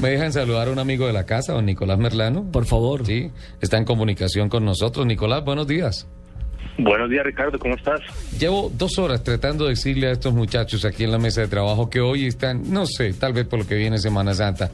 ¿Me dejan saludar a un amigo de la casa, don Nicolás Merlano? Por favor. Sí, está en comunicación con nosotros. Nicolás, buenos días. Buenos días, Ricardo, ¿cómo estás? Llevo dos horas tratando de decirle a estos muchachos aquí en la mesa de trabajo que hoy están, no sé, tal vez por lo que viene Semana Santa,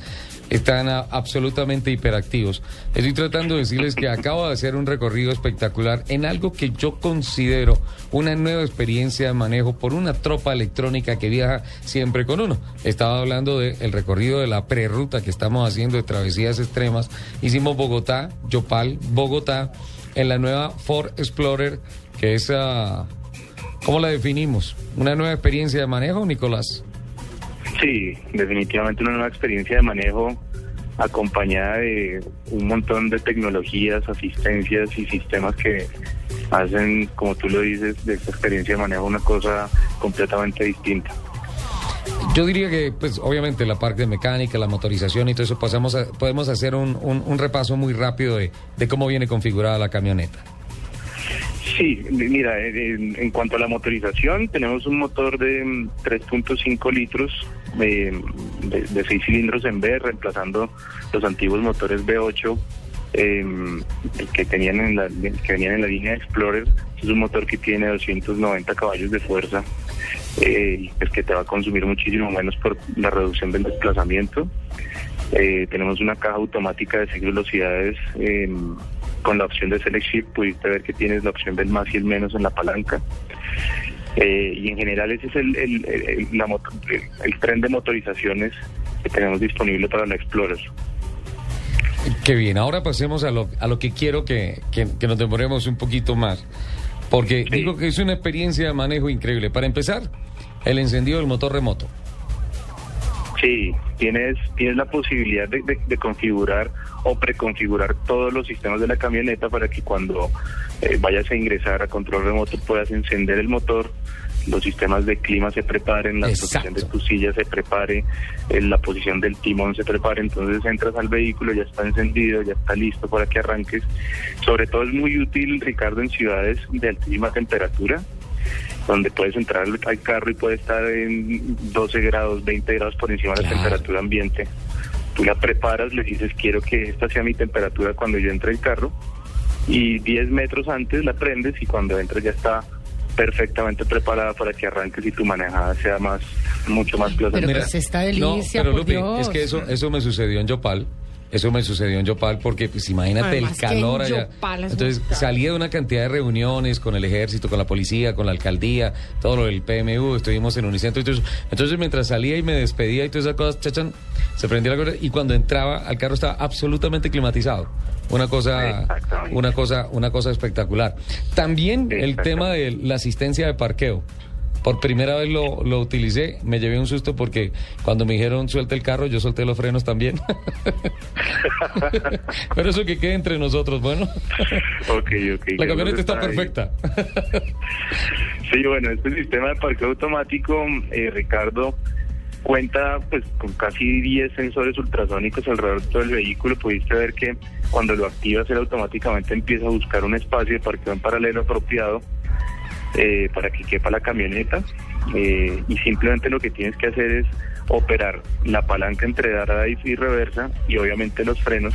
están absolutamente hiperactivos. Estoy tratando de decirles que acabo de hacer un recorrido espectacular en algo que yo considero una nueva experiencia de manejo por una tropa electrónica que viaja siempre con uno. Estaba hablando del recorrido de la prerruta que estamos haciendo de travesías extremas. Hicimos Bogotá, Yopal, Bogotá, en la nueva Ford Explorer, que es, ah, ¿cómo la definimos? ¿Una nueva experiencia de manejo, Nicolás? Sí, definitivamente una nueva experiencia de manejo acompañada de un montón de tecnologías, asistencias y sistemas que hacen, como tú lo dices, de esta experiencia de manejo una cosa completamente distinta. Yo diría que, pues, obviamente la parte de mecánica, la motorización y todo eso, pasamos a- podemos hacer un, un- un repaso muy rápido de, de cómo viene configurada la camioneta. Sí, mira, en, en cuanto a la motorización, tenemos un motor de mm, 3.5 litros de, de, 6 cilindros en B, reemplazando los antiguos motores V8 eh, que tenían en la, que venían en la línea Explorer. Es un motor que tiene 290 caballos de fuerza, eh, pues que te va a consumir muchísimo menos por la reducción del desplazamiento. Eh, tenemos una caja automática de seis velocidades eh, con la opción de Select Shift. Pudiste ver que tienes la opción del más y el menos en la palanca. Eh, y en general ese es el, el, el- la moto- el- tren de motorizaciones que tenemos disponible para la Explorer. Qué bien, ahora pasemos a lo, a lo que quiero que, que- que nos demoremos un poquito más. Porque Sí. digo que es una experiencia de manejo increíble. Para empezar, el encendido del motor remoto. Sí, tienes, tienes la posibilidad de, de- de configurar o preconfigurar todos los sistemas de la camioneta para que cuando eh, vayas a ingresar a control remoto puedas encender el motor, los sistemas de clima se preparen, la posición de tu silla se prepare, eh, la posición del timón se prepare, entonces entras al vehículo, ya está encendido, ya está listo para que arranques. Sobre todo es muy útil, Ricardo, en ciudades de altísima temperatura donde puedes entrar al, carro y puede estar en 12 grados, 20 grados por encima de la temperatura ambiente. Tú la preparas, le dices, quiero que esta sea mi temperatura cuando yo entre al carro, y 10 metros antes la prendes y cuando entras ya está perfectamente preparada para que arranques y tu manejada sea más mucho más Pero placentera. pues esta delicia, no, pero por Lupi, Dios. es que eso, eso me sucedió en Yopal. Eso me sucedió en Yopal porque, pues imagínate Además el calor allá. Yopal es Entonces salí de una cantidad de reuniones con el ejército, con la policía, con la alcaldía, todo lo del PMU, estuvimos en Unicentro y todo eso. Entonces mientras salía y me despedía y todas esas cosas, chachan, se prendía la cosa y cuando entraba al carro estaba absolutamente climatizado. Una cosa, una cosa, una cosa espectacular. También el tema de la asistencia de parqueo. Por primera vez lo, lo utilicé, me llevé un susto porque cuando me dijeron suelte el carro, yo solté los frenos también. Pero eso que quede entre nosotros, bueno. Ok, ok. La camioneta está ahí. perfecta. Sí, bueno, este sistema de parqueo automático, eh, Ricardo, cuenta pues con casi 10 sensores ultrasónicos alrededor de todo el vehículo. Pudiste ver que cuando lo activas, él automáticamente empieza a buscar un espacio de parqueo en paralelo apropiado eh, para que quepa la camioneta. Eh, y simplemente lo que tienes que hacer es operar la palanca entre drive y reversa y obviamente los frenos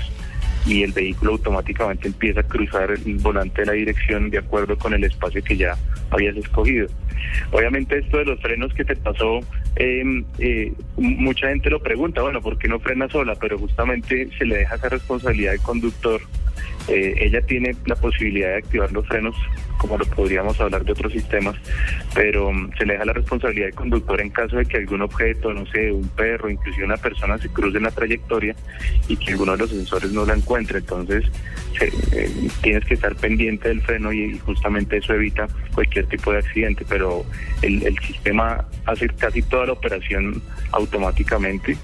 y el vehículo automáticamente empieza a cruzar el volante de la dirección de acuerdo con el espacio que ya habías escogido. Obviamente esto de los frenos que te pasó, eh, eh, mucha gente lo pregunta, bueno, ¿por qué no frena sola? Pero justamente se le deja esa responsabilidad al conductor. Eh, ella tiene la posibilidad de activar los frenos, como lo podríamos hablar de otros sistemas, pero mm, se le deja la responsabilidad al conductor en caso de que algún objeto, no sé, un perro, inclusive una persona se cruce en la trayectoria y que alguno de los sensores no la encuentre. Entonces, se- eh, tienes que estar pendiente del freno y, y justamente eso evita cualquier tipo de accidente, pero el, el sistema hace casi toda la operación automáticamente.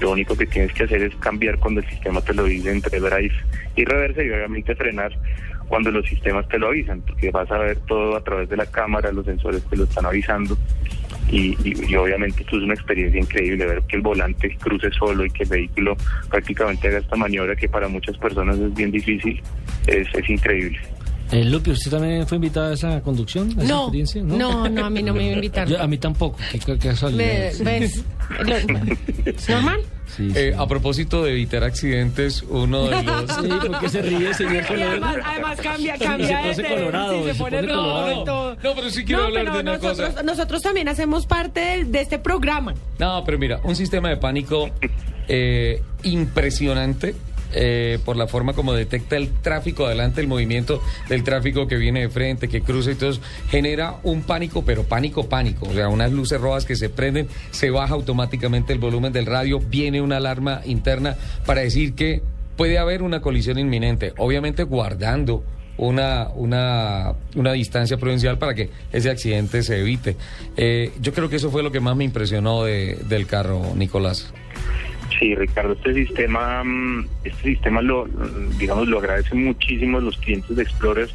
Lo único que tienes que hacer es cambiar cuando el sistema te lo dice entre drive y reversa y obviamente frenar cuando los sistemas te lo avisan, porque vas a ver todo a través de la cámara, los sensores te lo están avisando y, y- y obviamente esto es una experiencia increíble, ver que el volante cruce solo y que el vehículo prácticamente haga esta maniobra que para muchas personas es bien difícil, es, es increíble. Eh, Lupi, ¿usted también fue invitada a esa conducción? ¿A esa No, experiencia? no, no, a mí no me invitaron. Yo- a mí tampoco. Qué, qué casualidad. Me- ¿Ves? ¿Normal? Sí, sí. Eh, a propósito de evitar accidentes, uno de los... Sí, ¿por qué se ríe, señor Y Soler? además, además cambia, Se cambia pone de- colorado, sí, se, se pone pone rojo colorado. y todo. No, pero sí quiero No, hablar de una nosotros, cosa. nosotros también hacemos parte de, de este programa. No, pero mira, un sistema de pánico eh, impresionante eh, por la forma como detecta el tráfico adelante, el movimiento del tráfico que viene de frente, que cruza y todo eso, genera un pánico, pero pánico, pánico. O sea, unas luces rojas que se prenden, se baja automáticamente el volumen del radio, viene una alarma interna para decir que puede haber una colisión inminente, obviamente guardando una, una, una distancia prudencial para que ese accidente se evite. Eh, yo creo que eso fue lo que más me impresionó de- del carro, Nicolás. Sí, Ricardo, este sistema, mm, este sistema lo, mm, digamos, lo agradecen muchísimo los clientes de Explorer.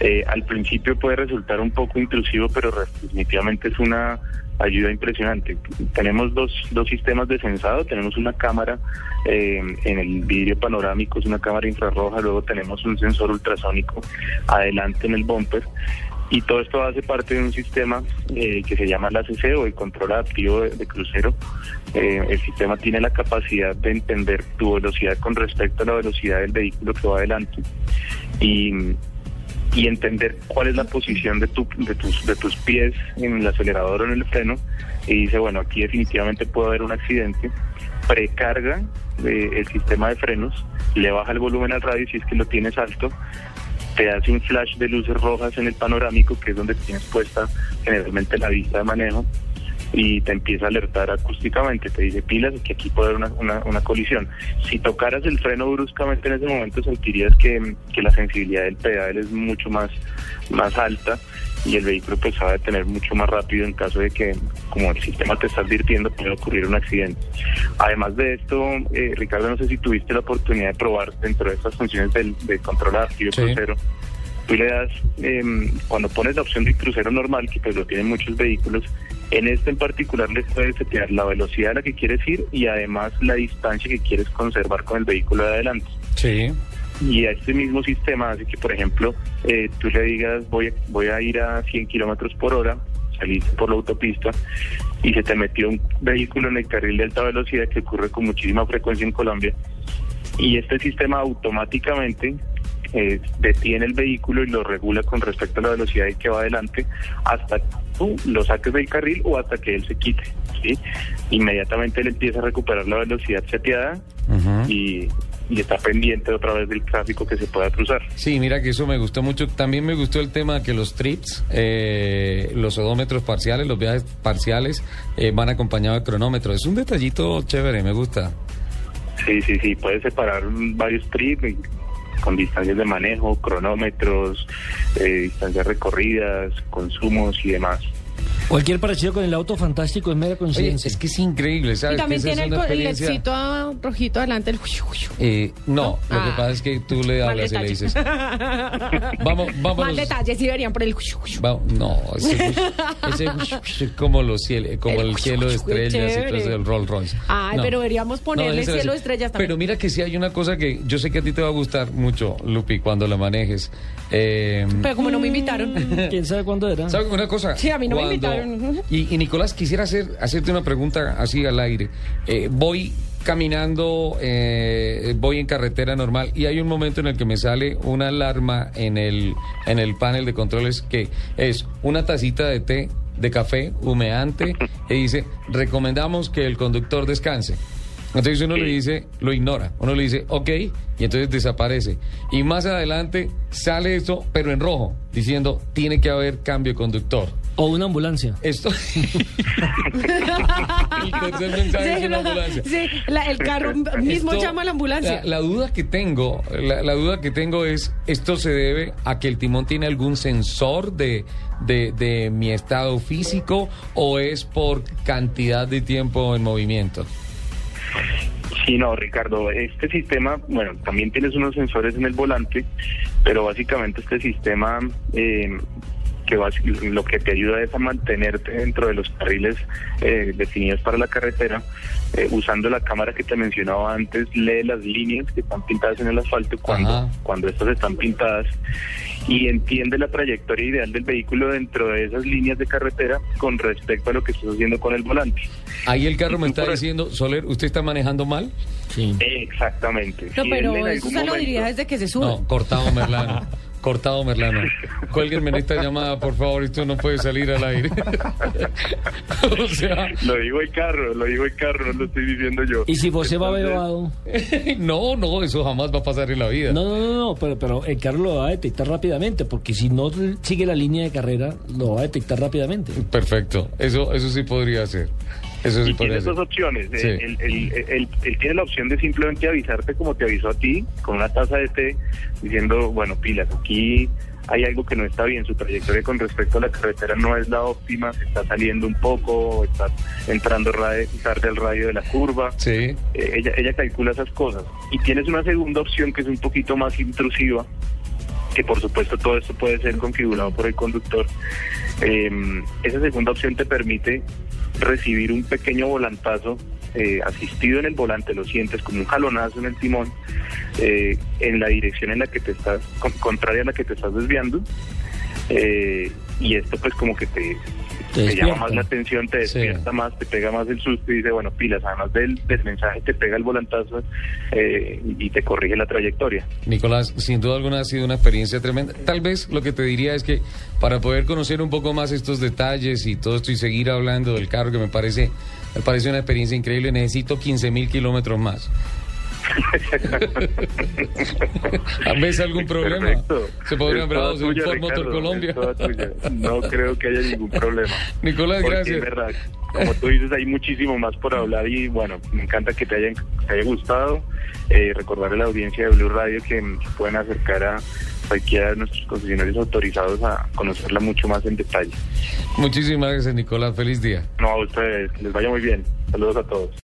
Eh, al principio puede resultar un poco intrusivo, pero definitivamente es una ayuda impresionante. Tenemos dos, dos sistemas de sensado, tenemos una cámara eh, en el vidrio panorámico, es una cámara infrarroja, luego tenemos un sensor ultrasónico adelante en el bumper. Y todo esto hace parte de un sistema eh, que se llama la CC o el control adaptivo de, crucero. Eh, el sistema tiene la capacidad de entender tu velocidad con respecto a la velocidad del vehículo que va adelante y, y entender cuál es la posición de, tu, de, tus, de tus pies en el acelerador o en el freno. Y dice, bueno, aquí definitivamente puede haber un accidente. Precarga eh, el sistema de frenos, le baja el volumen al radio si es que lo tienes alto te hace un flash de luces rojas en el panorámico, que es donde tienes puesta generalmente la vista de manejo, y te empieza a alertar acústicamente, te dice pilas que aquí puede haber una, una, una colisión. Si tocaras el freno bruscamente en ese momento sentirías que, que la sensibilidad del pedal es mucho más, más alta y el vehículo pues sabe detener mucho más rápido en caso de que, como el sistema te está advirtiendo, puede ocurrir un accidente. Además de esto, eh, Ricardo, no sé si tuviste la oportunidad de probar dentro de estas funciones del, de control Sí. crucero. Tú le das, em, cuando pones la opción de crucero normal, que pues lo tienen muchos vehículos, en este en particular le puedes setear la velocidad a la que quieres ir y además la distancia que quieres conservar con el vehículo de adelante Sí. Y a este mismo sistema hace que, por ejemplo, eh, tú le digas voy a, voy a ir a 100 kilómetros por hora, saliste por la autopista y se te metió un vehículo en el carril de alta velocidad que ocurre con muchísima frecuencia en Colombia y este sistema automáticamente eh, detiene el vehículo y lo regula con respecto a la velocidad que va adelante hasta que tú lo saques del carril o hasta que él se quite. ¿sí? Inmediatamente él empieza a recuperar la velocidad seteada y, y está pendiente otra vez del tráfico que se pueda cruzar. Sí, mira que eso me gustó mucho. También me gustó el tema que los trips, eh, los odómetros parciales, los viajes parciales eh, van acompañados de cronómetro. Es un detallito chévere, me gusta. Sí, sí, sí, puedes separar varios trips y- con distancias de manejo, cronómetros, eh, distancias recorridas, consumos y demás. Cualquier parecido con el auto fantástico es mera coincidencia. es que es increíble, ¿sabes? Y también tiene el, el ah, rojito adelante. El... Eh, no, lo que Ah. pasa es que tú le hablas y le dices, vamos, vamos. Más detalles sí verían por el... Va- no, ese, ese es como los ciel- como el, El cielo de estrellas y todo eso del Rolls Royce. Ay, No. pero deberíamos ponerle ser cielo de estrellas también. Pero mira que sí hay una cosa que yo sé que a ti te va a gustar mucho, Lupi, cuando la manejes. Eh, Pero como no me invitaron. ¿Quién sabe cuándo era? ¿Sabes una cosa? Sí, a mí no me Cuando- Y, y Nicolás, quisiera hacer, hacerte una pregunta así al aire. Eh, voy caminando, eh, voy en carretera normal y hay un momento en el que me sale una alarma en el, en el panel de controles que es una tacita de té de café humeante y dice, recomendamos que el conductor descanse. Entonces uno le dice, lo ignora, uno le dice, ok, y entonces desaparece. Y más adelante sale esto, pero en rojo, diciendo, tiene que haber cambio de conductor. O una ambulancia. Esto. el tercer mensaje es Sí, una no, ambulancia. sí, la- el carro mismo Esto- llama a la ambulancia. La, la duda que tengo, la, la duda que tengo es, ¿esto se debe a que el timón tiene algún sensor de, de, de mi estado físico o es por cantidad de tiempo en movimiento? Sí, no, Ricardo, este sistema, bueno, también tienes unos sensores en el volante, pero básicamente este sistema eh, que bas- lo que te ayuda es a mantenerte dentro de los carriles eh, definidos para la carretera, eh, usando la cámara que te mencionaba antes, lee las líneas que están pintadas en el asfalto cuando, Ajá. cuando estas están pintadas y entiende la trayectoria ideal del vehículo dentro de esas líneas de carretera con respecto a lo que estás haciendo con el volante. Ahí el carro me está diciendo, Soler, ¿usted está manejando mal? Sí. Exactamente. No, Si pero en eso se lo momento- diría desde que se sube. No, cortado Merlano. Cortado Merlano. Cuélguenme en esta llamada, por favor, esto no puede salir al aire. o sea, Lo digo el carro, lo digo el carro, no lo estoy diciendo yo. ¿Y si José va Entonces, bebado? no, no, eso jamás va a pasar en la vida. No, no, no, no, pero, pero el carro lo va a detectar rápidamente, porque si no sigue la línea de carrera, lo va a detectar rápidamente. Perfecto, eso, eso sí podría ser. Eso sí Y tiene dos opciones. Sí. Eh, Él, él- él- él tiene la opción de simplemente avisarte como te avisó a ti, con una taza de té, diciendo, bueno, pilas, aquí hay algo que no está bien, su trayectoria con respecto a la carretera no es la óptima, se está saliendo un poco, está entrando radio, tarde al radio de la curva. Sí, Eh, ella, ella calcula esas cosas. Y tienes una segunda opción que es un poquito más intrusiva, que por supuesto todo esto puede ser configurado por el conductor. Eh, esa segunda opción te permite recibir un pequeño volantazo eh, asistido en el volante, lo sientes como un jalonazo en el timón, eh, en la dirección en la que te estás, con- contraria a la que te estás desviando. Eh, y esto pues como que te, Te te llama más la atención, te Sí. despierta más, te pega más el susto y dice, bueno, pilas, además del, del mensaje te pega el volantazo eh, y te corrige la trayectoria. Nicolás, sin duda alguna ha sido una experiencia tremenda. Tal vez lo que te diría es que para poder conocer un poco más estos detalles y todo esto y seguir hablando del carro que me parece, me parece una experiencia increíble, necesito 15 mil kilómetros más. ¿Ves algún problema? Perfecto. ¿Se podrían bravos en Ford Motor Colombia? No creo que haya ningún problema. Nicolás, Porque, gracias. es verdad, como tú dices, hay muchísimo más por hablar y bueno, me encanta que te, hayan, te haya gustado. Eh, recordar a la audiencia de Blue Radio que mm, pueden acercar a cualquiera de nuestros concesionarios autorizados a conocerla mucho más en detalle. Muchísimas gracias, Nicolás. Feliz día. No, a ustedes, que les vaya muy bien. Saludos a todos.